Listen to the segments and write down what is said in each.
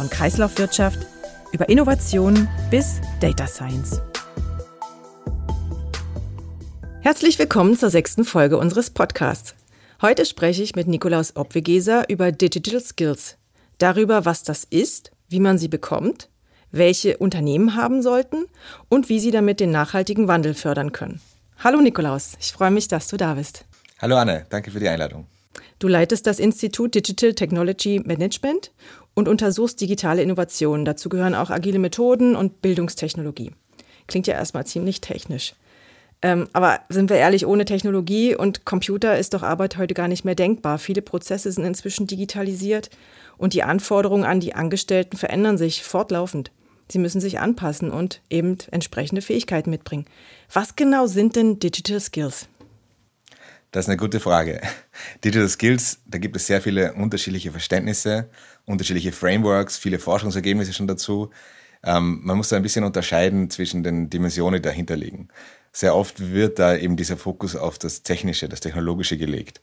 Von Kreislaufwirtschaft über Innovation bis Data Science. Herzlich willkommen zur sechsten Folge unseres Podcasts. Heute spreche ich mit Nikolaus Obwegeser über Digital Skills, darüber, was das ist, wie man sie bekommt, welche Unternehmen haben sollten und wie sie damit den nachhaltigen Wandel fördern können. Hallo Nikolaus, ich freue mich, dass du da bist. Hallo Anne, danke für die Einladung. Du leitest das Institut Digital Technology Management und untersuchst digitale Innovationen. Dazu gehören auch agile Methoden und Bildungstechnologie. Klingt ja erstmal ziemlich technisch. Ähm, aber sind wir ehrlich, ohne Technologie und Computer ist doch Arbeit heute gar nicht mehr denkbar. Viele Prozesse sind inzwischen digitalisiert und die Anforderungen an die Angestellten verändern sich fortlaufend. Sie müssen sich anpassen und eben entsprechende Fähigkeiten mitbringen. Was genau sind denn Digital Skills? Das ist eine gute Frage. Digital Skills, da gibt es sehr viele unterschiedliche Verständnisse, unterschiedliche Frameworks, viele Forschungsergebnisse schon dazu. Ähm, man muss da ein bisschen unterscheiden zwischen den Dimensionen, die dahinter liegen. Sehr oft wird da eben dieser Fokus auf das Technische, das Technologische gelegt.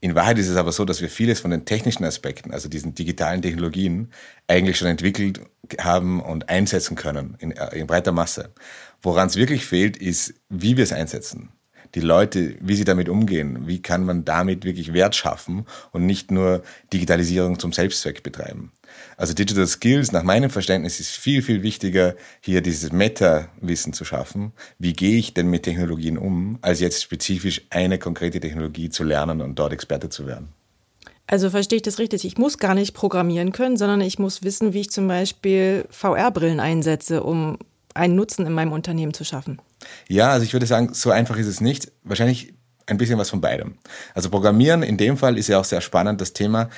In Wahrheit ist es aber so, dass wir vieles von den technischen Aspekten, also diesen digitalen Technologien, eigentlich schon entwickelt haben und einsetzen können in, äh, in breiter Masse. Woran es wirklich fehlt, ist, wie wir es einsetzen die Leute, wie sie damit umgehen, wie kann man damit wirklich Wert schaffen und nicht nur Digitalisierung zum Selbstzweck betreiben. Also Digital Skills, nach meinem Verständnis, ist viel, viel wichtiger, hier dieses Meta-Wissen zu schaffen. Wie gehe ich denn mit Technologien um, als jetzt spezifisch eine konkrete Technologie zu lernen und dort Experte zu werden. Also verstehe ich das richtig? Ich muss gar nicht programmieren können, sondern ich muss wissen, wie ich zum Beispiel VR-Brillen einsetze, um einen Nutzen in meinem Unternehmen zu schaffen. Ja, also ich würde sagen, so einfach ist es nicht. Wahrscheinlich ein bisschen was von beidem. Also Programmieren in dem Fall ist ja auch sehr spannend. Das Thema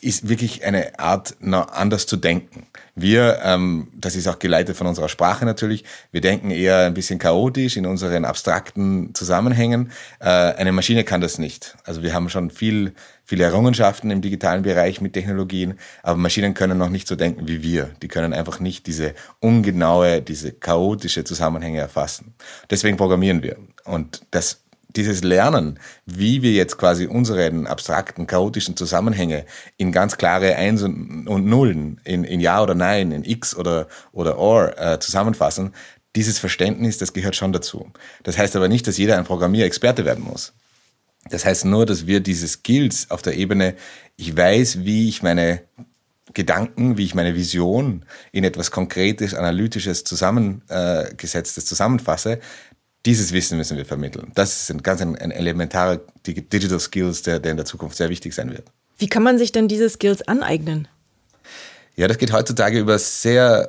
ist wirklich eine Art, anders zu denken. Wir, ähm, das ist auch geleitet von unserer Sprache natürlich, wir denken eher ein bisschen chaotisch in unseren abstrakten Zusammenhängen. Äh, eine Maschine kann das nicht. Also wir haben schon viel, viele Errungenschaften im digitalen Bereich mit Technologien, aber Maschinen können noch nicht so denken wie wir. Die können einfach nicht diese ungenaue, diese chaotische Zusammenhänge erfassen. Deswegen programmieren wir. Und das dieses Lernen, wie wir jetzt quasi unsere abstrakten, chaotischen Zusammenhänge in ganz klare Eins und, Nullen, in, in Ja oder Nein, in X oder, oder Or äh, zusammenfassen, dieses Verständnis, das gehört schon dazu. Das heißt aber nicht, dass jeder ein Programmierexperte werden muss. Das heißt nur, dass wir diese Skills auf der Ebene, ich weiß, wie ich meine Gedanken, wie ich meine Vision in etwas Konkretes, Analytisches, Zusammengesetztes äh, zusammenfasse, dieses Wissen müssen wir vermitteln. Das ist ein ganz ein, ein elementarer Digital Skills, der, der in der Zukunft sehr wichtig sein wird. Wie kann man sich denn diese Skills aneignen? Ja, das geht heutzutage über sehr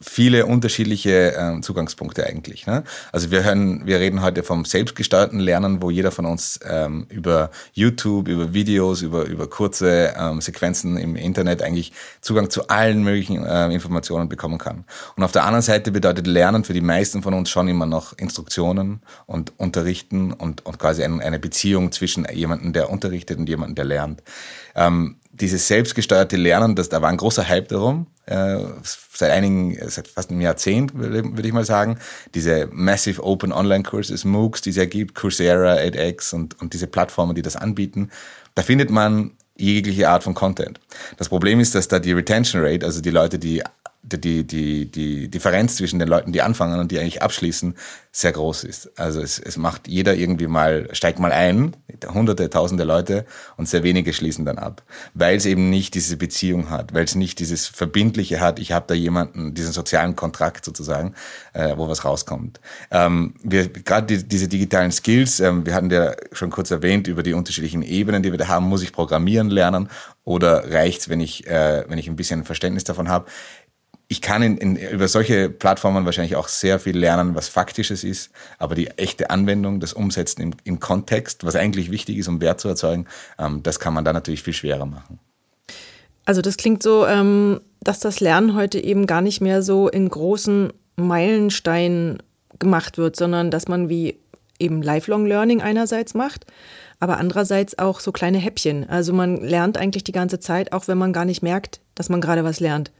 viele unterschiedliche äh, Zugangspunkte eigentlich. Ne? Also wir hören, wir reden heute vom selbstgesteuerten Lernen, wo jeder von uns ähm, über YouTube, über Videos, über über kurze ähm, Sequenzen im Internet eigentlich Zugang zu allen möglichen äh, Informationen bekommen kann. Und auf der anderen Seite bedeutet Lernen für die meisten von uns schon immer noch Instruktionen und Unterrichten und und quasi ein, eine Beziehung zwischen jemandem, der unterrichtet und jemandem, der lernt. Ähm, dieses selbstgesteuerte Lernen, das, da war ein großer Hype darum, äh, seit einigen, seit fast einem Jahrzehnt, würde ich mal sagen. Diese Massive Open Online Courses, MOOCs, die es ja gibt, Coursera, edX und, und diese Plattformen, die das anbieten, da findet man jegliche Art von Content. Das Problem ist, dass da die Retention Rate, also die Leute, die die, die, die Differenz zwischen den Leuten, die anfangen und die eigentlich abschließen, sehr groß ist. Also es, es macht jeder irgendwie mal, steigt mal ein, hunderte, tausende Leute und sehr wenige schließen dann ab. Weil es eben nicht diese Beziehung hat, weil es nicht dieses Verbindliche hat, ich habe da jemanden, diesen sozialen Kontrakt sozusagen, äh, wo was rauskommt. Ähm, wir Gerade die, diese digitalen Skills, ähm, wir hatten ja schon kurz erwähnt über die unterschiedlichen Ebenen, die wir da haben, muss ich programmieren lernen oder reicht's, wenn ich, äh, wenn ich ein bisschen Verständnis davon habe ich kann in, in, über solche Plattformen wahrscheinlich auch sehr viel lernen, was Faktisches ist, aber die echte Anwendung, das Umsetzen im, im Kontext, was eigentlich wichtig ist, um Wert zu erzeugen, ähm, das kann man dann natürlich viel schwerer machen. Also das klingt so, ähm, dass das Lernen heute eben gar nicht mehr so in großen Meilensteinen gemacht wird, sondern dass man wie eben Lifelong Learning einerseits macht, aber andererseits auch so kleine Häppchen. Also man lernt eigentlich die ganze Zeit, auch wenn man gar nicht merkt, dass man gerade was lernt.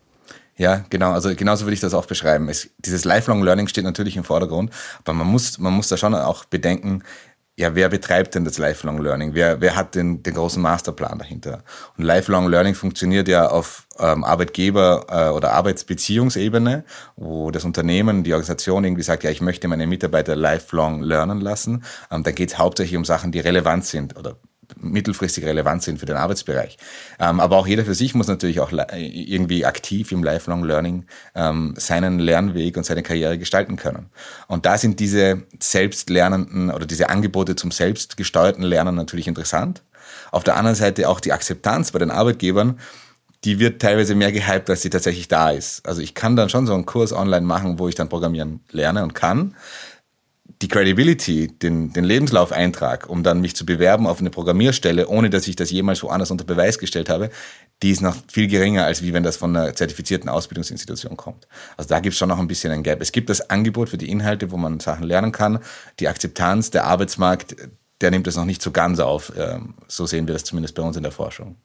Ja, genau. Also genauso würde ich das auch beschreiben. Es, dieses Lifelong Learning steht natürlich im Vordergrund, aber man muss, man muss da schon auch bedenken, ja, wer betreibt denn das Lifelong Learning? Wer, wer hat den, den großen Masterplan dahinter? Und Lifelong Learning funktioniert ja auf ähm, Arbeitgeber- äh, oder Arbeitsbeziehungsebene, wo das Unternehmen, die Organisation irgendwie sagt, ja, ich möchte meine Mitarbeiter lifelong lernen lassen. Ähm, da geht es hauptsächlich um Sachen, die relevant sind oder mittelfristig relevant sind für den Arbeitsbereich. Ähm, aber auch jeder für sich muss natürlich auch irgendwie aktiv im Lifelong Learning ähm, seinen Lernweg und seine Karriere gestalten können. Und da sind diese selbstlernenden oder diese Angebote zum selbstgesteuerten Lernen natürlich interessant. Auf der anderen Seite auch die Akzeptanz bei den Arbeitgebern, die wird teilweise mehr gehypt, als sie tatsächlich da ist. Also ich kann dann schon so einen Kurs online machen, wo ich dann Programmieren lerne und kann die Credibility, den, den Lebenslaufeintrag, um dann mich zu bewerben auf eine Programmierstelle, ohne dass ich das jemals woanders unter Beweis gestellt habe, die ist noch viel geringer, als wie wenn das von einer zertifizierten Ausbildungsinstitution kommt. Also da gibt es schon noch ein bisschen ein Gap. Es gibt das Angebot für die Inhalte, wo man Sachen lernen kann. Die Akzeptanz, der Arbeitsmarkt, der nimmt das noch nicht so ganz auf. Ähm, so sehen wir das zumindest bei uns in der Forschung.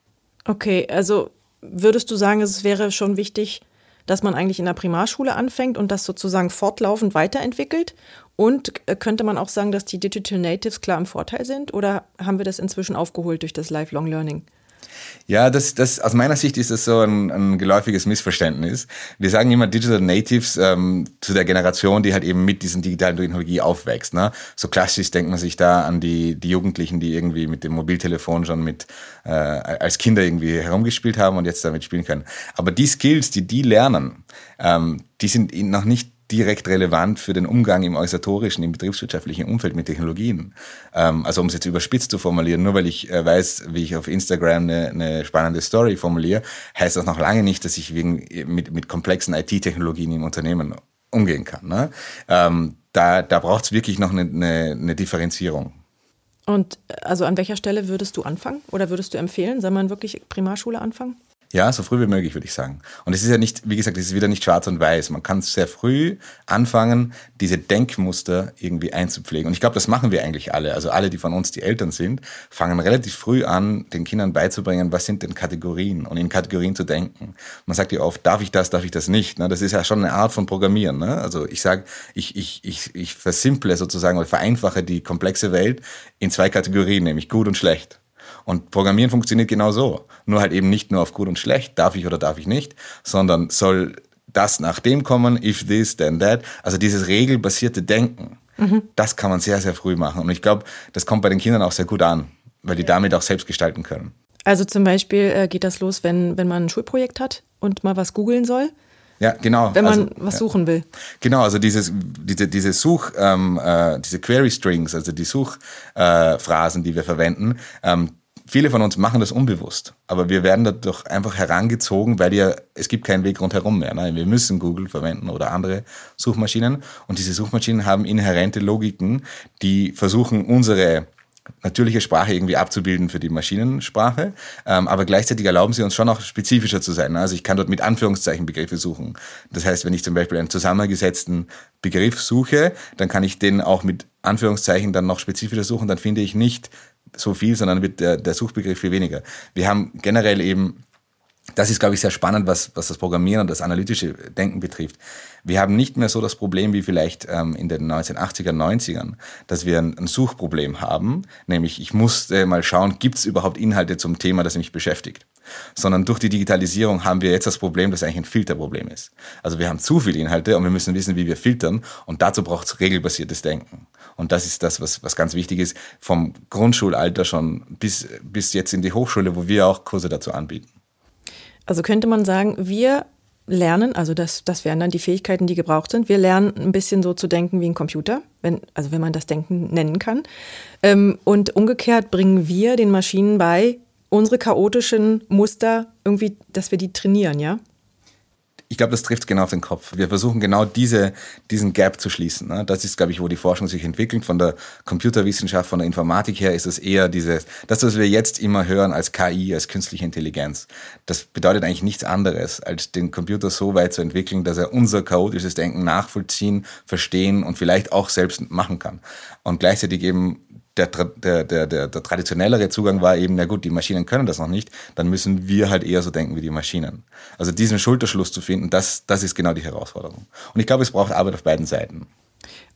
Okay, also würdest du sagen, es wäre schon wichtig, dass man eigentlich in der Primarschule anfängt und das sozusagen fortlaufend weiterentwickelt? Und äh, könnte man auch sagen, dass die Digital Natives klar im Vorteil sind? Oder haben wir das inzwischen aufgeholt durch das Lifelong Learning? Ja, das, das, aus meiner Sicht ist das so ein, ein geläufiges Missverständnis. Wir sagen immer Digital Natives ähm, zu der Generation, die halt eben mit diesen digitalen Technologie aufwächst. Ne? So klassisch denkt man sich da an die, die Jugendlichen, die irgendwie mit dem Mobiltelefon schon mit äh, als Kinder irgendwie herumgespielt haben und jetzt damit spielen können. Aber die Skills, die die lernen, ähm, die sind noch nicht direkt relevant für den Umgang im organisatorischen, im betriebswirtschaftlichen Umfeld mit Technologien. Ähm, also um es jetzt überspitzt zu formulieren, nur weil ich äh, weiß, wie ich auf Instagram eine, eine spannende Story formuliere, heißt das noch lange nicht, dass ich wegen, mit, mit komplexen IT-Technologien im Unternehmen umgehen kann. Ne? Ähm, da da braucht es wirklich noch eine, eine, eine Differenzierung. Und äh, also an welcher Stelle würdest du anfangen oder würdest du empfehlen, soll man wirklich Primarschule anfangen? Ja, so früh wie möglich, würde ich sagen. Und es ist ja nicht, wie gesagt, es ist wieder nicht schwarz und weiß. Man kann sehr früh anfangen, diese Denkmuster irgendwie einzupflegen. Und ich glaube, das machen wir eigentlich alle. Also alle, die von uns die Eltern sind, fangen relativ früh an, den Kindern beizubringen, was sind denn Kategorien und in Kategorien zu denken. Man sagt ja oft, darf ich das, darf ich das nicht. Das ist ja schon eine Art von Programmieren. Ne? Also ich sage, ich, ich, ich, ich versimple sozusagen oder vereinfache die komplexe Welt in zwei Kategorien, nämlich gut und schlecht. Und Programmieren funktioniert genau so. Nur halt eben nicht nur auf gut und schlecht, darf ich oder darf ich nicht, sondern soll das nach dem kommen, if this, then that. Also dieses regelbasierte Denken, mhm. das kann man sehr, sehr früh machen. Und ich glaube, das kommt bei den Kindern auch sehr gut an, weil die damit auch selbst gestalten können. Also zum Beispiel äh, geht das los, wenn, wenn man ein Schulprojekt hat und mal was googeln soll. Ja, genau. Wenn man also, was suchen will. Genau, also dieses, diese, diese Such, ähm, äh, diese Query Strings, also die Suchphrasen, äh, die wir verwenden, ähm, Viele von uns machen das unbewusst, aber wir werden dadurch einfach herangezogen, weil ja, es gibt keinen Weg rundherum mehr. Ne? Wir müssen Google verwenden oder andere Suchmaschinen und diese Suchmaschinen haben inhärente Logiken, die versuchen, unsere natürliche Sprache irgendwie abzubilden für die Maschinensprache, ähm, aber gleichzeitig erlauben sie uns schon auch spezifischer zu sein. Also ich kann dort mit Anführungszeichen Begriffe suchen. Das heißt, wenn ich zum Beispiel einen zusammengesetzten Begriff suche, dann kann ich den auch mit Anführungszeichen dann noch spezifischer suchen, dann finde ich nicht so viel, sondern wird der, der Suchbegriff viel weniger. Wir haben generell eben das ist, glaube ich, sehr spannend, was, was das Programmieren und das analytische Denken betrifft. Wir haben nicht mehr so das Problem wie vielleicht ähm, in den 1980er, 90ern, dass wir ein, ein Suchproblem haben, nämlich ich musste mal schauen, gibt es überhaupt Inhalte zum Thema, das mich beschäftigt. Sondern durch die Digitalisierung haben wir jetzt das Problem, das eigentlich ein Filterproblem ist. Also wir haben zu viele Inhalte und wir müssen wissen, wie wir filtern und dazu braucht es regelbasiertes Denken. Und das ist das, was, was ganz wichtig ist, vom Grundschulalter schon bis, bis jetzt in die Hochschule, wo wir auch Kurse dazu anbieten. Also könnte man sagen, wir lernen, also das, das wären dann die Fähigkeiten, die gebraucht sind. Wir lernen ein bisschen so zu denken wie ein Computer, wenn, also wenn man das Denken nennen kann. Ähm, und umgekehrt bringen wir den Maschinen bei, unsere chaotischen Muster irgendwie, dass wir die trainieren, ja? Ich glaube, das trifft genau auf den Kopf. Wir versuchen genau diese, diesen Gap zu schließen. Ne? Das ist, glaube ich, wo die Forschung sich entwickelt. Von der Computerwissenschaft, von der Informatik her ist es eher dieses, das, was wir jetzt immer hören als KI, als künstliche Intelligenz. Das bedeutet eigentlich nichts anderes, als den Computer so weit zu entwickeln, dass er unser dieses Denken nachvollziehen, verstehen und vielleicht auch selbst machen kann. Und gleichzeitig eben der, der, der, der, der traditionellere Zugang war eben, na gut, die Maschinen können das noch nicht, dann müssen wir halt eher so denken wie die Maschinen. Also diesen Schulterschluss zu finden, das, das ist genau die Herausforderung. Und ich glaube, es braucht Arbeit auf beiden Seiten.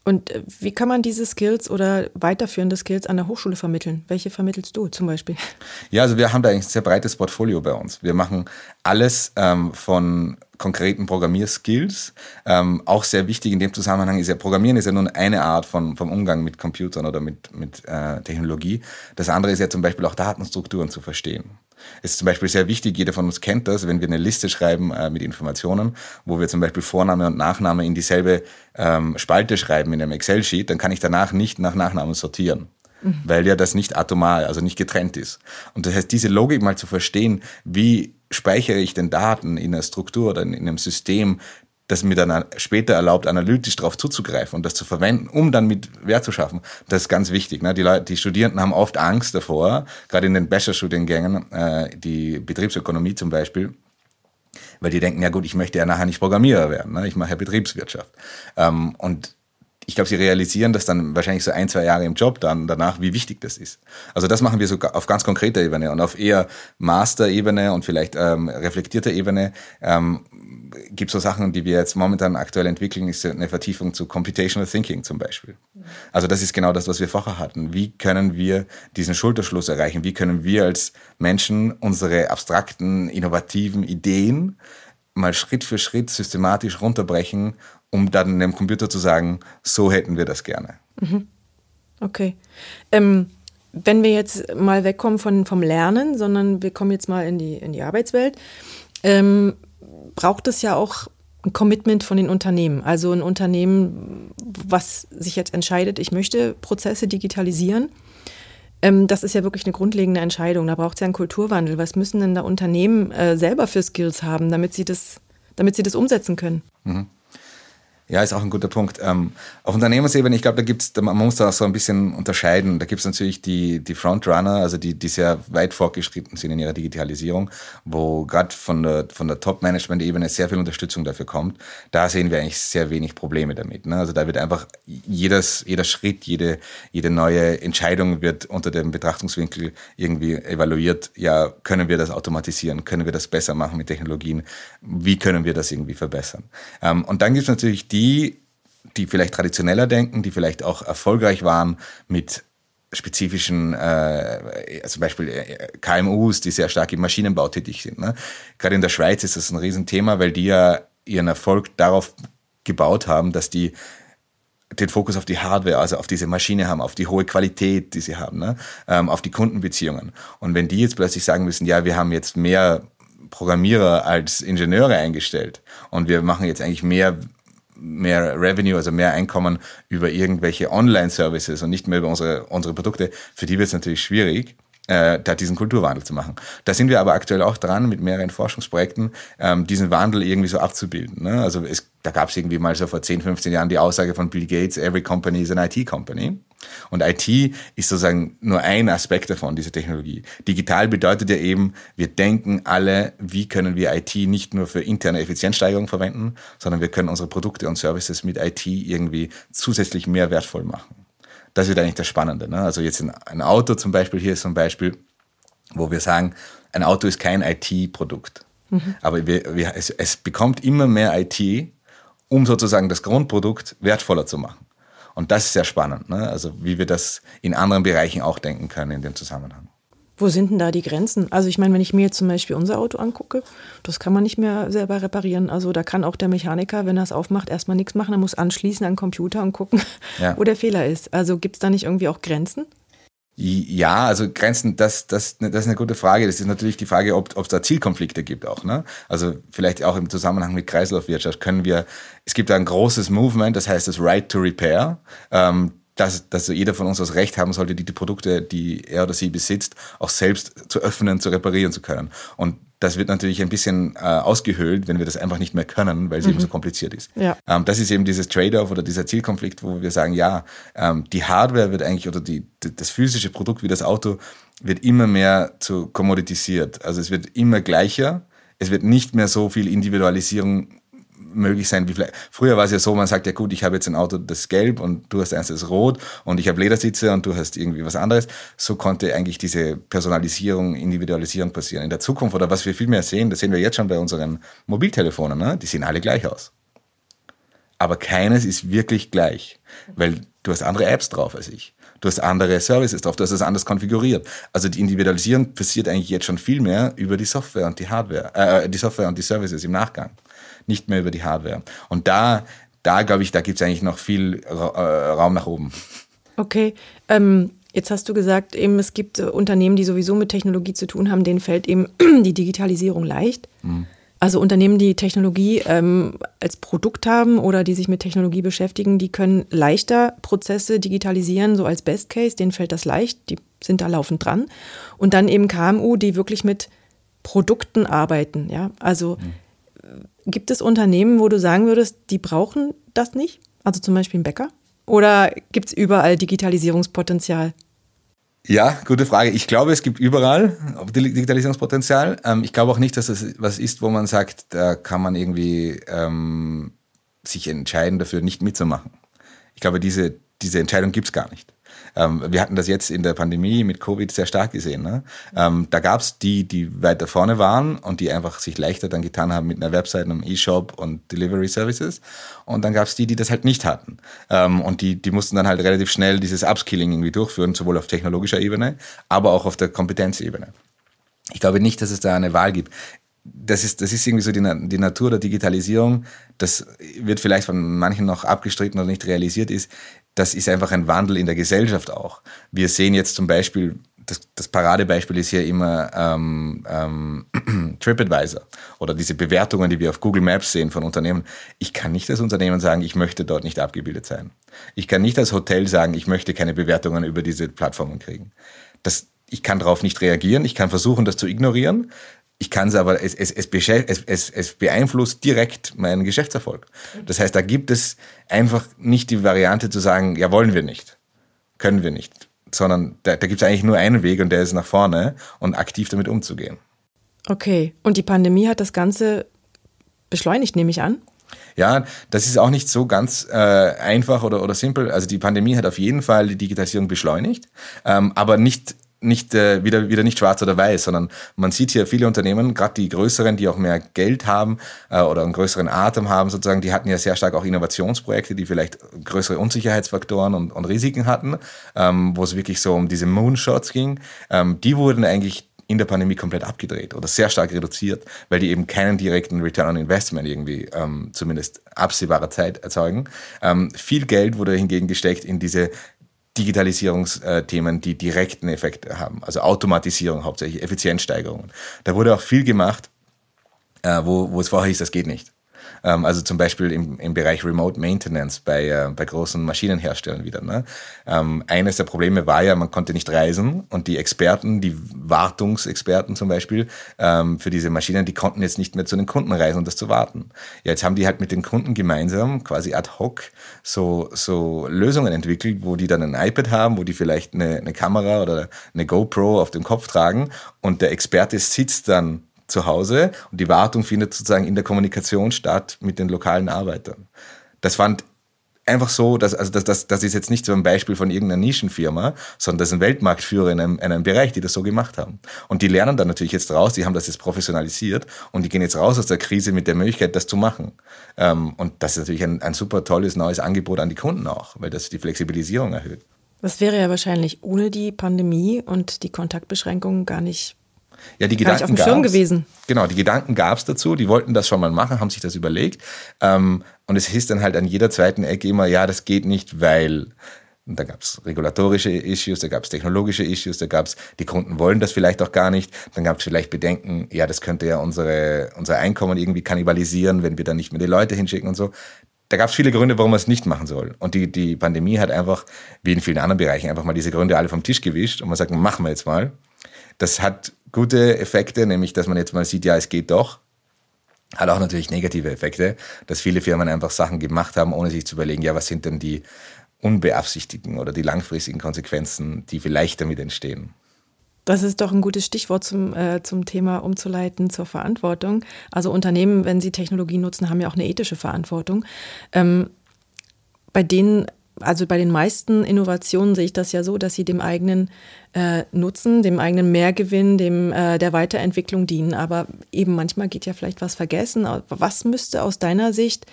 Und äh, wie kann man diese Skills oder weiterführende Skills an der Hochschule vermitteln? Welche vermittelst du zum Beispiel? Ja, also wir haben da eigentlich ein sehr breites Portfolio bei uns. Wir machen alles ähm, von konkreten Programmierskills. Ähm, auch sehr wichtig in dem Zusammenhang ist ja, Programmieren ist ja nun eine Art von, vom Umgang mit Computern oder mit, mit äh, Technologie. Das andere ist ja zum Beispiel auch Datenstrukturen zu verstehen. Es ist zum Beispiel sehr wichtig, jeder von uns kennt das, wenn wir eine Liste schreiben äh, mit Informationen, wo wir zum Beispiel Vorname und Nachname in dieselbe ähm, Spalte schreiben in einem Excel-Sheet, dann kann ich danach nicht nach Nachnamen sortieren mhm. weil ja das nicht atomar, also nicht getrennt ist. Und das heißt, diese Logik mal zu verstehen, wie speichere ich denn Daten in einer Struktur oder in einem System, das mir dann später erlaubt, analytisch darauf zuzugreifen und das zu verwenden, um dann mit Wert zu schaffen. Das ist ganz wichtig. Ne? Die, Leute, die Studierenden haben oft Angst davor, gerade in den Bachelorstudiengängen, äh, die Betriebsökonomie zum Beispiel, weil die denken, ja gut, ich möchte ja nachher nicht Programmierer werden, ne? ich mache ja Betriebswirtschaft. Ähm, und ich glaube, sie realisieren das dann wahrscheinlich so ein, zwei Jahre im Job dann danach, wie wichtig das ist. Also das machen wir so auf ganz konkreter Ebene und auf eher Master-Ebene und vielleicht ähm, reflektierter Ebene ähm, gibt es so Sachen, die wir jetzt momentan aktuell entwickeln, ist eine Vertiefung zu Computational Thinking zum Beispiel. Also das ist genau das, was wir vorher hatten. Wie können wir diesen Schulterschluss erreichen? Wie können wir als Menschen unsere abstrakten, innovativen Ideen mal Schritt für Schritt systematisch runterbrechen um dann dem Computer zu sagen, so hätten wir das gerne. Mhm. Okay. Ähm, wenn wir jetzt mal wegkommen von, vom Lernen, sondern wir kommen jetzt mal in die, in die Arbeitswelt, ähm, braucht es ja auch ein Commitment von den Unternehmen. Also ein Unternehmen, was sich jetzt entscheidet, ich möchte Prozesse digitalisieren. Ähm, das ist ja wirklich eine grundlegende Entscheidung. Da braucht es ja einen Kulturwandel. Was müssen denn da Unternehmen äh, selber für Skills haben, damit sie das, damit sie das umsetzen können? Mhm. Ja, ist auch ein guter Punkt. Ähm, auf Unternehmensebene, ich glaube, da gibt's, man muss da auch so ein bisschen unterscheiden. Da gibt's natürlich die, die Frontrunner, also die, die sehr weit fortgeschritten sind in ihrer Digitalisierung, wo gerade von der, von der Top-Management-Ebene sehr viel Unterstützung dafür kommt. Da sehen wir eigentlich sehr wenig Probleme damit. Ne? Also da wird einfach jedes, jeder Schritt, jede, jede neue Entscheidung wird unter dem Betrachtungswinkel irgendwie evaluiert. Ja, können wir das automatisieren? Können wir das besser machen mit Technologien? Wie können wir das irgendwie verbessern? Ähm, und dann gibt's natürlich die die, die vielleicht traditioneller denken, die vielleicht auch erfolgreich waren mit spezifischen, äh, zum Beispiel äh, KMUs, die sehr stark im Maschinenbau tätig sind. Ne? Gerade in der Schweiz ist das ein Riesenthema, weil die ja ihren Erfolg darauf gebaut haben, dass die den Fokus auf die Hardware, also auf diese Maschine haben, auf die hohe Qualität, die sie haben, ne? ähm, auf die Kundenbeziehungen. Und wenn die jetzt plötzlich sagen müssen, ja, wir haben jetzt mehr Programmierer als Ingenieure eingestellt und wir machen jetzt eigentlich mehr mehr Revenue, also mehr Einkommen über irgendwelche Online-Services und nicht mehr über unsere, unsere Produkte, für die wird es natürlich schwierig, äh, da diesen Kulturwandel zu machen. Da sind wir aber aktuell auch dran, mit mehreren Forschungsprojekten, ähm, diesen Wandel irgendwie so abzubilden. Ne? Also es, da gab es irgendwie mal so vor 10, 15 Jahren die Aussage von Bill Gates, every company is an IT company. Und IT ist sozusagen nur ein Aspekt davon, diese Technologie. Digital bedeutet ja eben, wir denken alle, wie können wir IT nicht nur für interne Effizienzsteigerung verwenden, sondern wir können unsere Produkte und Services mit IT irgendwie zusätzlich mehr wertvoll machen. Das wird eigentlich das Spannende. Ne? Also jetzt ein Auto zum Beispiel, hier ist ein Beispiel, wo wir sagen, ein Auto ist kein IT-Produkt. Mhm. Aber wir, wir, es, es bekommt immer mehr IT, um sozusagen das Grundprodukt wertvoller zu machen. Und das ist sehr spannend, ne? also wie wir das in anderen Bereichen auch denken können in dem Zusammenhang. Wo sind denn da die Grenzen? Also ich meine, wenn ich mir jetzt zum Beispiel unser Auto angucke, das kann man nicht mehr selber reparieren. Also da kann auch der Mechaniker, wenn er es aufmacht, erstmal nichts machen. Er muss anschließen an den Computer und gucken, ja. wo der Fehler ist. Also gibt es da nicht irgendwie auch Grenzen? Ja, also Grenzen, das, das, das ist eine gute Frage. Das ist natürlich die Frage, ob es da Zielkonflikte gibt auch. Ne? Also vielleicht auch im Zusammenhang mit Kreislaufwirtschaft können wir, es gibt da ein großes Movement, das heißt das Right to Repair. Ähm, dass, dass jeder von uns das Recht haben sollte, die, die Produkte, die er oder sie besitzt, auch selbst zu öffnen, zu reparieren zu können. Und das wird natürlich ein bisschen äh, ausgehöhlt, wenn wir das einfach nicht mehr können, weil es mhm. eben so kompliziert ist. Ja. Ähm, das ist eben dieses Trade-off oder dieser Zielkonflikt, wo wir sagen, ja, ähm, die Hardware wird eigentlich oder die, das physische Produkt wie das Auto wird immer mehr zu kommoditisiert. Also es wird immer gleicher. Es wird nicht mehr so viel Individualisierung möglich sein wie vielleicht. Früher war es ja so, man sagt ja gut, ich habe jetzt ein Auto, das ist gelb und du hast eins, das ist rot und ich habe Ledersitze und du hast irgendwie was anderes. So konnte eigentlich diese Personalisierung, Individualisierung passieren. In der Zukunft oder was wir viel mehr sehen, das sehen wir jetzt schon bei unseren Mobiltelefonen, ne? die sehen alle gleich aus. Aber keines ist wirklich gleich, weil du hast andere Apps drauf als ich. Du hast andere Services drauf, du hast das anders konfiguriert. Also die Individualisierung passiert eigentlich jetzt schon viel mehr über die Software und die Hardware, äh, die Software und die Services im Nachgang nicht mehr über die Hardware. Und da, da glaube ich, da gibt es eigentlich noch viel Ra äh, Raum nach oben. Okay. Ähm, jetzt hast du gesagt, eben es gibt äh, Unternehmen, die sowieso mit Technologie zu tun haben, denen fällt eben die Digitalisierung leicht. Mhm. Also Unternehmen, die Technologie ähm, als Produkt haben oder die sich mit Technologie beschäftigen, die können leichter Prozesse digitalisieren, so als Best Case, denen fällt das leicht, die sind da laufend dran. Und dann eben KMU, die wirklich mit Produkten arbeiten, ja. Also mhm. Gibt es Unternehmen, wo du sagen würdest, die brauchen das nicht? Also zum Beispiel ein Bäcker? Oder gibt es überall Digitalisierungspotenzial? Ja, gute Frage. Ich glaube, es gibt überall Digitalisierungspotenzial. Ähm, ich glaube auch nicht, dass es was ist, wo man sagt, da kann man irgendwie ähm, sich entscheiden, dafür nicht mitzumachen. Ich glaube, diese, diese Entscheidung gibt es gar nicht. Ähm, wir hatten das jetzt in der Pandemie mit Covid sehr stark gesehen. Ne? Ähm, da gab es die, die weiter vorne waren und die einfach sich leichter dann getan haben mit einer Website, einem E-Shop und Delivery Services. Und dann gab es die, die das halt nicht hatten. Ähm, und die, die mussten dann halt relativ schnell dieses Upskilling irgendwie durchführen, sowohl auf technologischer Ebene, aber auch auf der Kompetenzebene. Ich glaube nicht, dass es da eine Wahl gibt das ist, das ist irgendwie so die, die Natur der Digitalisierung. Das wird vielleicht von manchen noch abgestritten oder nicht realisiert ist das ist einfach ein Wandel in der Gesellschaft auch. Wir sehen jetzt zum Beispiel, das, das Paradebeispiel ist hier immer ähm, ähm, TripAdvisor oder diese Bewertungen, die wir auf Google Maps sehen von Unternehmen. Ich kann nicht als Unternehmen sagen, ich möchte dort nicht abgebildet sein. Ich kann nicht als Hotel sagen, ich möchte keine Bewertungen über diese Plattformen kriegen. Das, ich kann darauf nicht reagieren, ich kann versuchen, das zu ignorieren. Ich kann es aber, es, es, es, es, beeinflusst direkt meinen Geschäftserfolg. Das heißt, da gibt es einfach nicht die Variante zu sagen, ja, wollen wir nicht, können wir nicht, sondern da, da gibt es eigentlich nur einen Weg und der ist nach vorne und aktiv damit umzugehen. Okay, und die Pandemie hat das Ganze beschleunigt, nehme ich an? Ja, das ist auch nicht so ganz äh, einfach oder, oder simpel. Also die Pandemie hat auf jeden Fall die Digitalisierung beschleunigt, ähm, aber nicht nicht äh, wieder, wieder nicht schwarz oder weiß, sondern man sieht hier viele Unternehmen, gerade die größeren, die auch mehr Geld haben äh, oder einen größeren Atem haben, sozusagen, die hatten ja sehr stark auch Innovationsprojekte, die vielleicht größere Unsicherheitsfaktoren und, und Risiken hatten, ähm, wo es wirklich so um diese Moonshots ging. Ähm, die wurden eigentlich in der Pandemie komplett abgedreht oder sehr stark reduziert, weil die eben keinen direkten Return on Investment irgendwie ähm, zumindest absehbarer Zeit erzeugen. Ähm, viel Geld wurde hingegen gesteckt in diese Digitalisierungsthemen, die direkten Effekt haben. Also Automatisierung hauptsächlich, Effizienzsteigerungen. Da wurde auch viel gemacht, äh, wo, wo es vorher hieß, das geht nicht. Ähm, also zum Beispiel im, im Bereich Remote Maintenance bei, äh, bei großen Maschinenherstellern wieder. Ne? Ähm, eines der Probleme war ja, man konnte nicht reisen und die Experten, die Wartungsexperten zum Beispiel ähm, für diese Maschinen, die konnten jetzt nicht mehr zu den Kunden reisen und das zu warten. Ja, jetzt haben die halt mit den Kunden gemeinsam quasi ad hoc so, so Lösungen entwickelt, wo die dann ein iPad haben, wo die vielleicht eine, eine Kamera oder eine GoPro auf dem Kopf tragen und der Experte sitzt dann zu Hause und die Wartung findet sozusagen in der Kommunikation statt mit den lokalen Arbeitern. Das fand einfach so, dass, also das, das, das ist jetzt nicht so ein Beispiel von irgendeiner Nischenfirma, sondern das sind Weltmarktführer in einem, in einem Bereich, die das so gemacht haben. Und die lernen dann natürlich jetzt raus, die haben das jetzt professionalisiert und die gehen jetzt raus aus der Krise mit der Möglichkeit, das zu machen. Ähm, und das ist natürlich ein, ein super tolles neues Angebot an die Kunden auch, weil das die Flexibilisierung erhöht. Das wäre ja wahrscheinlich ohne die Pandemie und die Kontaktbeschränkungen gar nicht ja, die Gedanken auf dem Schirm gewesen. Genau, die Gedanken gab es dazu. Die wollten das schon mal machen, haben sich das überlegt. Ähm, und es hieß dann halt an jeder zweiten Ecke immer, ja, das geht nicht, weil. Und da gab es regulatorische Issues, da gab es technologische Issues, da gab es, die Kunden wollen das vielleicht auch gar nicht. Dann gab es vielleicht Bedenken, ja, das könnte ja unsere, unser Einkommen irgendwie kannibalisieren, wenn wir dann nicht mehr die Leute hinschicken und so. Da gab es viele Gründe, warum man es nicht machen soll. Und die, die Pandemie hat einfach, wie in vielen anderen Bereichen, einfach mal diese Gründe alle vom Tisch gewischt und man sagt, machen wir jetzt mal. Das hat gute Effekte, nämlich dass man jetzt mal sieht, ja, es geht doch. Hat auch natürlich negative Effekte, dass viele Firmen einfach Sachen gemacht haben, ohne sich zu überlegen, ja, was sind denn die unbeabsichtigten oder die langfristigen Konsequenzen, die vielleicht damit entstehen. Das ist doch ein gutes Stichwort zum, äh, zum Thema umzuleiten zur Verantwortung. Also Unternehmen, wenn sie Technologie nutzen, haben ja auch eine ethische Verantwortung. Ähm, bei denen also bei den meisten Innovationen sehe ich das ja so, dass sie dem eigenen äh, Nutzen, dem eigenen Mehrgewinn, dem äh, der Weiterentwicklung dienen. Aber eben manchmal geht ja vielleicht was vergessen. Was müsste aus deiner Sicht,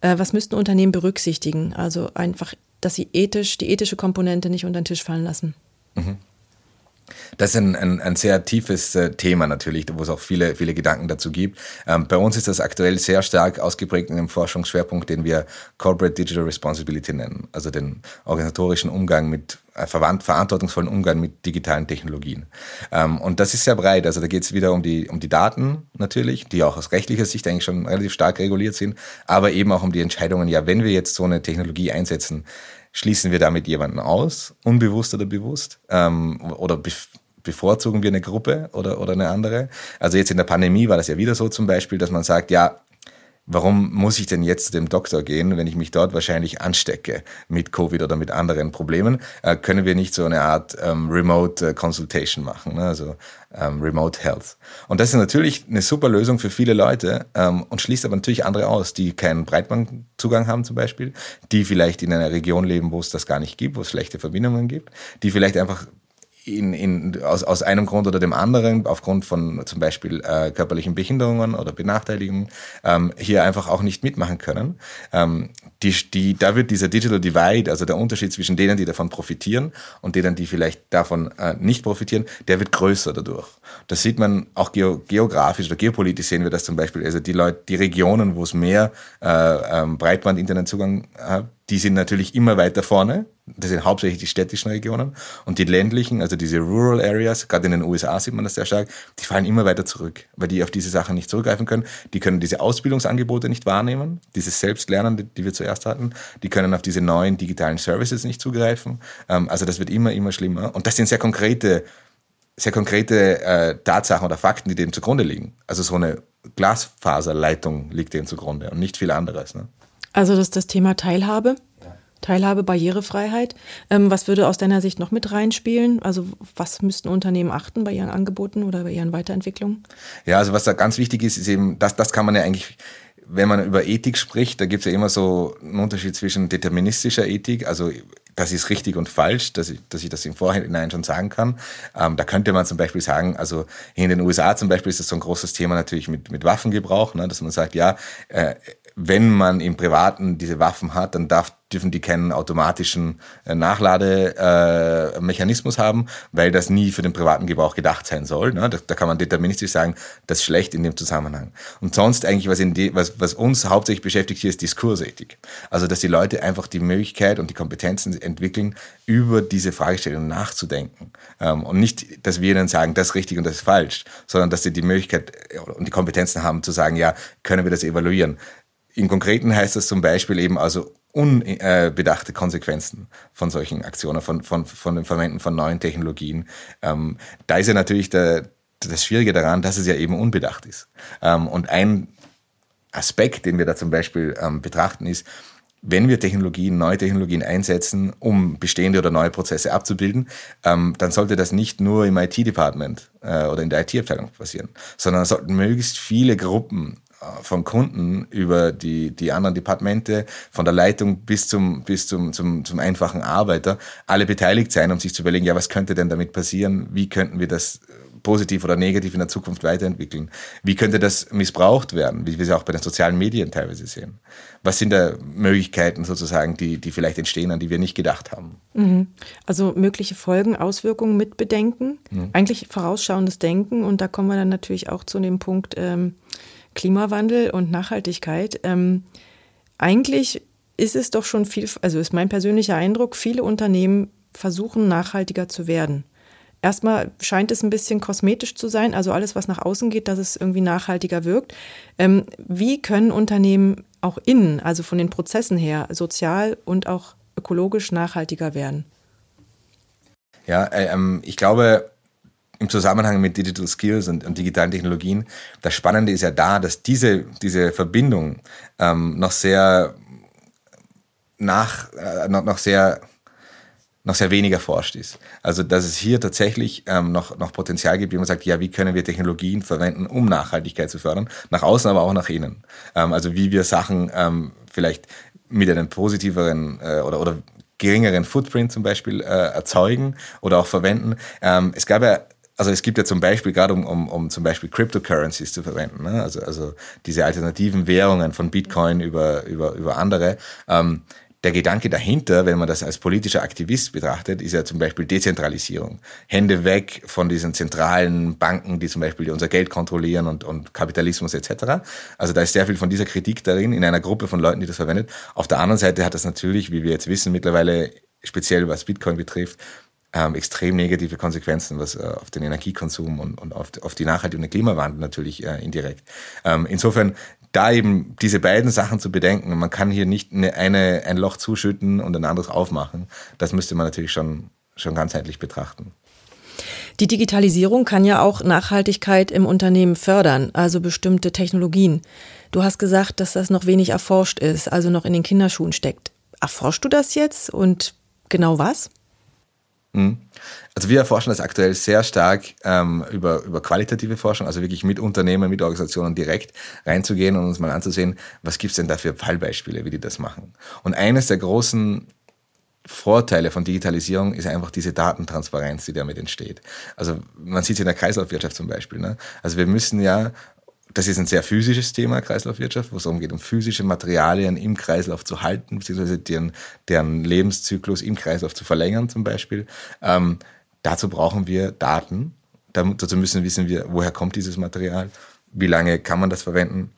äh, was müssten Unternehmen berücksichtigen? Also einfach, dass sie ethisch die ethische Komponente nicht unter den Tisch fallen lassen. Mhm. Das ist ein, ein, ein sehr tiefes äh, Thema natürlich, wo es auch viele, viele Gedanken dazu gibt. Ähm, bei uns ist das aktuell sehr stark ausgeprägt in dem Forschungsschwerpunkt, den wir Corporate Digital Responsibility nennen, also den organisatorischen Umgang mit äh, verantwortungsvollen Umgang mit digitalen Technologien. Ähm, und das ist sehr breit. Also da geht es wieder um die, um die Daten natürlich, die auch aus rechtlicher Sicht eigentlich schon relativ stark reguliert sind, aber eben auch um die Entscheidungen, ja, wenn wir jetzt so eine Technologie einsetzen, Schließen wir damit jemanden aus, unbewusst oder bewusst? Ähm, oder bevorzugen wir eine Gruppe oder, oder eine andere? Also jetzt in der Pandemie war das ja wieder so zum Beispiel, dass man sagt, ja, warum muss ich denn jetzt zu dem Doktor gehen, wenn ich mich dort wahrscheinlich anstecke mit Covid oder mit anderen Problemen? Äh, können wir nicht so eine Art ähm, Remote äh, Consultation machen, ne? also ähm, Remote Health? Und das ist natürlich eine super Lösung für viele Leute ähm, und schließt aber natürlich andere aus, die keinen Breitbandzugang haben zum Beispiel, die vielleicht in einer Region leben, wo es das gar nicht gibt, wo es schlechte Verbindungen gibt, die vielleicht einfach in, in, aus, aus einem Grund oder dem anderen, aufgrund von zum Beispiel äh, körperlichen Behinderungen oder Benachteiligungen, ähm, hier einfach auch nicht mitmachen können. Ähm, die, die, da wird dieser Digital Divide, also der Unterschied zwischen denen, die davon profitieren und denen, die vielleicht davon äh, nicht profitieren, der wird größer dadurch. Das sieht man auch geo geografisch oder geopolitisch sehen wir das zum Beispiel. Also die Leute, die Regionen, wo es mehr äh, ähm, Breitband-Internetzugang hat, die sind natürlich immer weiter vorne. Das sind hauptsächlich die städtischen Regionen. Und die ländlichen, also diese Rural Areas, gerade in den USA sieht man das sehr stark, die fallen immer weiter zurück, weil die auf diese Sachen nicht zurückgreifen können. Die können diese Ausbildungsangebote nicht wahrnehmen, dieses Selbstlernen, die wir zuerst hatten. Die können auf diese neuen digitalen Services nicht zugreifen. Ähm, also das wird immer, immer schlimmer. Und das sind sehr konkrete, sehr konkrete äh, Tatsachen oder Fakten, die dem zugrunde liegen. Also so eine Glasfaserleitung liegt dem zugrunde und nicht viel anderes. Ne? Also das ist das Thema Teilhabe. Teilhabe, Barrierefreiheit. Ähm, was würde aus deiner Sicht noch mit reinspielen? Also was müssten Unternehmen achten bei ihren Angeboten oder bei ihren Weiterentwicklungen? Ja, also was da ganz wichtig ist, ist eben, das, das kann man ja eigentlich, wenn man über Ethik spricht, da gibt es ja immer so einen Unterschied zwischen deterministischer Ethik, also das ist richtig und falsch, dass ich, dass ich das im Vorhinein schon sagen kann. Ähm, da könnte man zum Beispiel sagen, also in den USA zum Beispiel ist das so ein großes Thema natürlich mit, mit Waffengebrauch, ne, dass man sagt, ja, äh, wenn man im Privaten diese Waffen hat, dann darf, dürfen die keinen automatischen äh, Nachlademechanismus äh, haben, weil das nie für den privaten Gebrauch gedacht sein soll. Ne? Da, da, kann man deterministisch sagen, das ist schlecht in dem Zusammenhang. Und sonst eigentlich, was, in die, was, was uns hauptsächlich beschäftigt hier, ist Diskursethik. Also, dass die Leute einfach die Möglichkeit und die Kompetenzen entwickeln, über diese Fragestellung nachzudenken. Ähm, und nicht, dass wir ihnen sagen, das ist richtig und das ist falsch, sondern dass sie die Möglichkeit äh, und die Kompetenzen haben zu sagen, ja, können wir das evaluieren? Im Konkreten heißt das zum Beispiel eben also unbedachte Konsequenzen von solchen Aktionen, von, von, von dem Verwenden von neuen Technologien. Ähm, da ist ja natürlich der, das Schwierige daran, dass es ja eben unbedacht ist. Ähm, und ein Aspekt, den wir da zum Beispiel ähm, betrachten, ist, wenn wir Technologien, neue Technologien einsetzen, um bestehende oder neue Prozesse abzubilden, ähm, dann sollte das nicht nur im IT-Department äh, oder in der IT-Abteilung passieren, sondern sollten möglichst viele Gruppen von Kunden über die, die anderen Departemente, von der Leitung bis zum, bis zum, zum, zum einfachen Arbeiter, alle beteiligt sein, um sich zu überlegen, ja, was könnte denn damit passieren? Wie könnten wir das positiv oder negativ in der Zukunft weiterentwickeln? Wie könnte das missbraucht werden, wie wir es auch bei den sozialen Medien teilweise sehen? Was sind da Möglichkeiten sozusagen, die, die vielleicht entstehen, an die wir nicht gedacht haben? Mhm. Also mögliche Folgen, Auswirkungen mit bedenken, mhm. eigentlich vorausschauendes Denken und da kommen wir dann natürlich auch zu dem Punkt, ähm, Klimawandel und Nachhaltigkeit. Ähm, eigentlich ist es doch schon viel, also ist mein persönlicher Eindruck, viele Unternehmen versuchen nachhaltiger zu werden. Erstmal scheint es ein bisschen kosmetisch zu sein, also alles, was nach außen geht, dass es irgendwie nachhaltiger wirkt. Ähm, wie können Unternehmen auch innen, also von den Prozessen her, sozial und auch ökologisch nachhaltiger werden? Ja, äh, ähm, ich glaube, im Zusammenhang mit Digital Skills und, und, digitalen Technologien, das Spannende ist ja da, dass diese, diese Verbindung ähm, noch sehr nach, äh, noch, noch sehr noch sehr wenig erforscht ist. Also dass es hier tatsächlich ähm, noch, noch Potenzial gibt, wie man sagt, ja, wie können wir Technologien verwenden, um Nachhaltigkeit zu fördern, nach außen, aber auch nach innen. Ähm, also wie wir Sachen ähm, vielleicht mit einem positiveren äh, oder, oder geringeren Footprint zum Beispiel äh, erzeugen oder auch verwenden. Ähm, es gab ja also es gibt ja zum Beispiel, gerade um, um, um zum Beispiel Cryptocurrencies zu verwenden, ne? also, also diese alternativen Währungen von Bitcoin über, über, über andere, ähm, der Gedanke dahinter, wenn man das als politischer Aktivist betrachtet, ist ja zum Beispiel Dezentralisierung. Hände weg von diesen zentralen Banken, die zum Beispiel unser Geld kontrollieren und, und Kapitalismus etc. Also da ist sehr viel von dieser Kritik darin, in einer Gruppe von Leuten, die das verwendet. Auf der anderen Seite hat das natürlich, wie wir jetzt wissen, mittlerweile speziell was Bitcoin betrifft, ähm, extrem negative Konsequenzen, was äh, auf den Energiekonsum und, und auf, auf die Nachhaltigkeit und den Klimawandel natürlich äh, indirekt. Ähm, insofern da eben diese beiden Sachen zu bedenken. Man kann hier nicht eine, eine, ein Loch zuschütten und ein anderes aufmachen. Das müsste man natürlich schon, schon ganzheitlich betrachten. Die Digitalisierung kann ja auch Nachhaltigkeit im Unternehmen fördern, also bestimmte Technologien. Du hast gesagt, dass das noch wenig erforscht ist, also noch in den Kinderschuhen steckt. Erforschst du das jetzt und genau was? Mhm. Also wir erforschen das aktuell sehr stark ähm, über, über qualitative Forschung, also wirklich mit Unternehmen, mit Organisationen direkt reinzugehen und uns mal anzusehen, was gibt es denn da für Fallbeispiele, wie die das machen. Und eines der großen Vorteile von Digitalisierung ist einfach diese Datentransparenz, die damit entsteht. Also man sieht es in der Kreislaufwirtschaft zum Beispiel. Ne? Also wir müssen ja das ist ein sehr physisches Thema, Kreislaufwirtschaft, wo es darum geht, um physische Materialien im Kreislauf zu halten, beziehungsweise deren, deren Lebenszyklus im Kreislauf zu verlängern zum Beispiel. Ähm, dazu brauchen wir Daten. Dazu müssen wir wissen, woher kommt dieses Material, wie lange kann man das verwenden,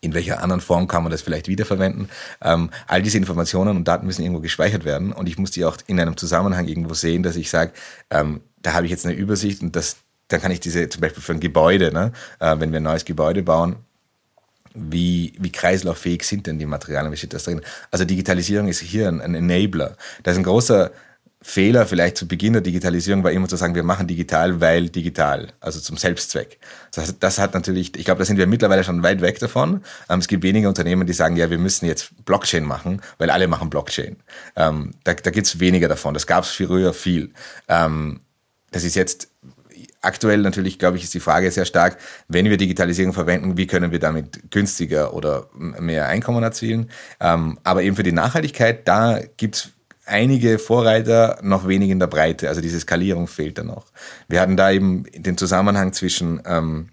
in welcher anderen Form kann man das vielleicht wiederverwenden. Ähm, all diese Informationen und Daten müssen irgendwo gespeichert werden und ich muss die auch in einem Zusammenhang irgendwo sehen, dass ich sage, ähm, da habe ich jetzt eine Übersicht und das, dann kann ich diese zum Beispiel für ein Gebäude, ne, äh, wenn wir ein neues Gebäude bauen, wie, wie kreislauffähig sind denn die Materialien, wie steht das drin? Also Digitalisierung ist hier ein, ein Enabler. Da ist ein großer Fehler vielleicht zu Beginn der Digitalisierung war immer zu sagen, wir machen digital, weil digital, also zum Selbstzweck. Das, das hat natürlich, ich glaube, da sind wir mittlerweile schon weit weg davon. Ähm, es gibt wenige Unternehmen, die sagen, ja, wir müssen jetzt Blockchain machen, weil alle machen Blockchain. Ähm, da da gibt es weniger davon. Das gab es früher viel. Ähm, das ist jetzt aktuell natürlich, glaube ich, ist die Frage sehr stark, wenn wir Digitalisierung verwenden, wie können wir damit günstiger oder mehr Einkommen erzielen. Ähm, aber eben für die Nachhaltigkeit, da gibt es einige Vorreiter, noch wenig in der Breite. Also diese Skalierung fehlt da noch. Wir hatten da eben den Zusammenhang zwischen ähm,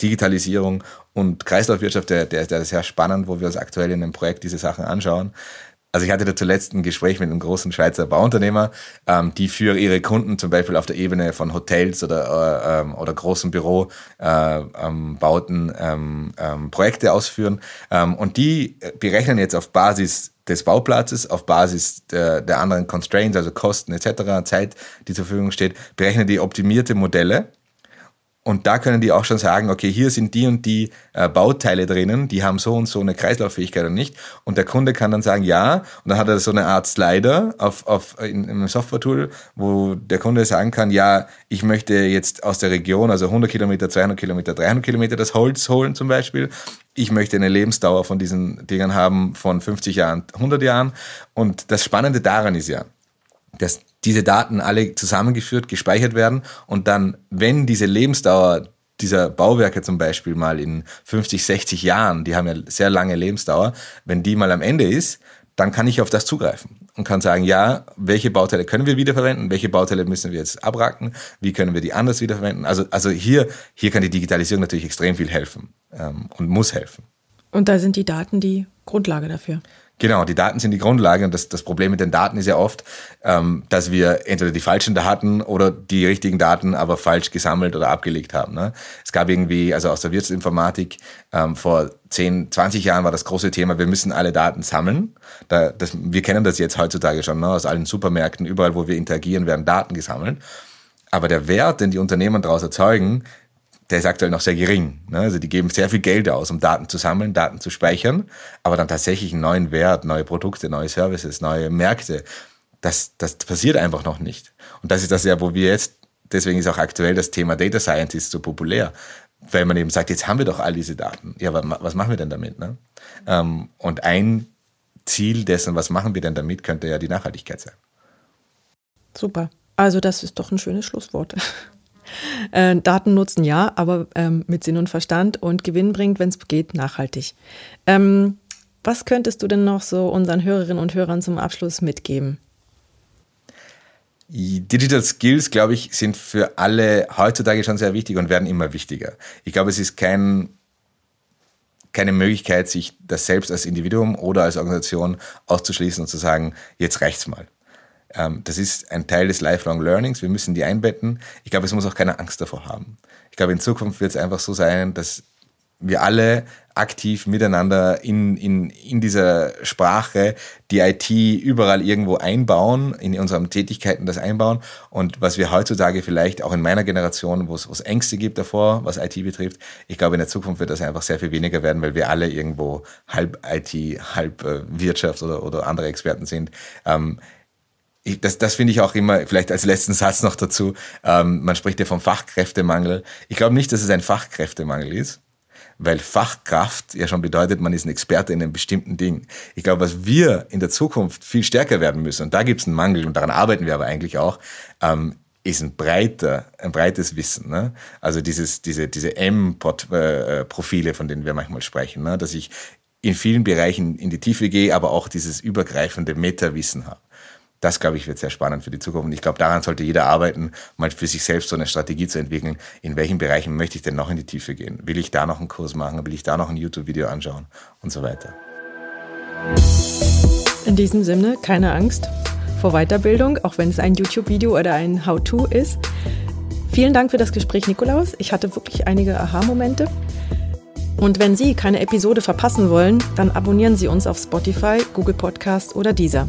Digitalisierung und Kreislaufwirtschaft, der, der, der ist sehr spannend, wo wir uns aktuell in einem Projekt diese Sachen anschauen. Also ich hatte da zuletzt ein Gespräch mit einem großen Schweizer Bauunternehmer, ähm, die für ihre Kunden zum Beispiel auf der Ebene von Hotels oder, äh, ähm, oder großen Bürobauten äh, ähm, ähm, Projekte ausführen. Ähm, und die berechnen jetzt auf Basis des Bauplatzes, auf Basis der, der anderen Constraints, also Kosten etc., Zeit, die zur Verfügung steht, berechnen die optimierte Modelle und da können die auch schon sagen, okay, hier sind die und die äh, Bauteile drinnen, die haben so und so eine Kreislauffähigkeit und nicht. Und der Kunde kann dann sagen, ja. Und dann hat er so eine Art Slider auf, auf, in, in einem Software-Tool, wo der Kunde sagen kann, ja, ich möchte jetzt aus der Region, also 100 Kilometer, 200 Kilometer, 300 Kilometer das Holz holen zum Beispiel. Ich möchte eine Lebensdauer von diesen Dingern haben von 50 Jahren, 100 Jahren. Und das Spannende daran ist ja, dass diese Daten alle zusammengeführt, gespeichert werden und dann, wenn diese Lebensdauer dieser Bauwerke zum Beispiel mal in 50, 60 Jahren, die haben ja sehr lange Lebensdauer, wenn die mal am Ende ist, dann kann ich auf das zugreifen und kann sagen, ja, welche Bauteile können wir wiederverwenden, welche Bauteile müssen wir jetzt abracken, wie können wir die anders wiederverwenden. Also, also hier, hier kann die Digitalisierung natürlich extrem viel helfen ähm, und muss helfen. Und da sind die Daten die Grundlage dafür. Genau, die Daten sind die Grundlage und das, das Problem mit den Daten ist ja oft, ähm, dass wir entweder die falschen Daten oder die richtigen Daten aber falsch gesammelt oder abgelegt haben. Ne? Es gab irgendwie, also aus der Wirtschaftsinformatik, ähm, vor 10, 20 Jahren war das große Thema, wir müssen alle Daten sammeln. Da, das, wir kennen das jetzt heutzutage schon, ne? aus allen Supermärkten, überall, wo wir interagieren, werden Daten gesammelt. Aber der Wert, den die Unternehmen daraus erzeugen, der ist aktuell noch sehr gering. Ne? Also die geben sehr viel Geld aus, um Daten zu sammeln, Daten zu speichern, aber dann tatsächlich einen neuen Wert, neue Produkte, neue Services, neue Märkte, das, das passiert einfach noch nicht. Und das ist das ja, wo wir jetzt deswegen ist auch aktuell das Thema Data Scientist so populär, weil man eben sagt, jetzt haben wir doch all diese Daten. Ja, aber was machen wir denn damit? Ne? Ähm, und ein Ziel dessen, was machen wir denn damit, könnte ja die Nachhaltigkeit sein. Super. Also das ist doch ein schönes Schlusswort. Äh, Daten nutzen ja, aber ähm, mit Sinn und Verstand und Gewinn bringt, wenn es geht, nachhaltig. Ähm, was könntest du denn noch so unseren Hörerinnen und Hörern zum Abschluss mitgeben? Digital Skills, glaube ich, sind für alle heutzutage schon sehr wichtig und werden immer wichtiger. Ich glaube, es ist kein, keine Möglichkeit, sich das selbst als Individuum oder als Organisation auszuschließen und zu sagen, jetzt reicht's mal. Ähm, das ist ein Teil des Lifelong Learnings. Wir müssen die einbetten. Ich glaube, es muss auch keine Angst davor haben. Ich glaube, in Zukunft wird es einfach so sein, dass wir alle aktiv miteinander in, in, in dieser Sprache die IT überall irgendwo einbauen, in unseren Tätigkeiten das einbauen. Und was wir heutzutage vielleicht auch in meiner Generation, wo es, Ängste gibt davor, was IT betrifft, ich glaube, in der Zukunft wird das einfach sehr viel weniger werden, weil wir alle irgendwo halb IT, halb äh, Wirtschaft oder, oder andere Experten sind. Ähm, ich, das, das finde ich auch immer, vielleicht als letzten Satz noch dazu, ähm, man spricht ja vom Fachkräftemangel. Ich glaube nicht, dass es ein Fachkräftemangel ist, weil Fachkraft ja schon bedeutet, man ist ein Experte in einem bestimmten Ding. Ich glaube, was wir in der Zukunft viel stärker werden müssen, und da gibt es einen Mangel, und daran arbeiten wir aber eigentlich auch, ähm, ist ein breiter, ein breites Wissen. Ne? Also dieses, diese, diese M-Profile, äh, von denen wir manchmal sprechen, ne? dass ich in vielen Bereichen in die Tiefe gehe, aber auch dieses übergreifende Meta-Wissen habe das, glaube ich, wird sehr spannend für die Zukunft. Und ich glaube, daran sollte jeder arbeiten, mal für sich selbst so eine Strategie zu entwickeln. In welchen Bereichen möchte ich denn noch in die Tiefe gehen? Will ich da noch einen Kurs machen? Will ich da noch ein YouTube-Video anschauen? Und so weiter. In diesem Sinne, keine Angst vor Weiterbildung, auch wenn es ein YouTube-Video oder ein How-To ist. Vielen Dank für das Gespräch, Nikolaus. Ich hatte wirklich einige Aha-Momente. Und wenn Sie keine Episode verpassen wollen, dann abonnieren Sie uns auf Spotify, Google Podcast oder Deezer.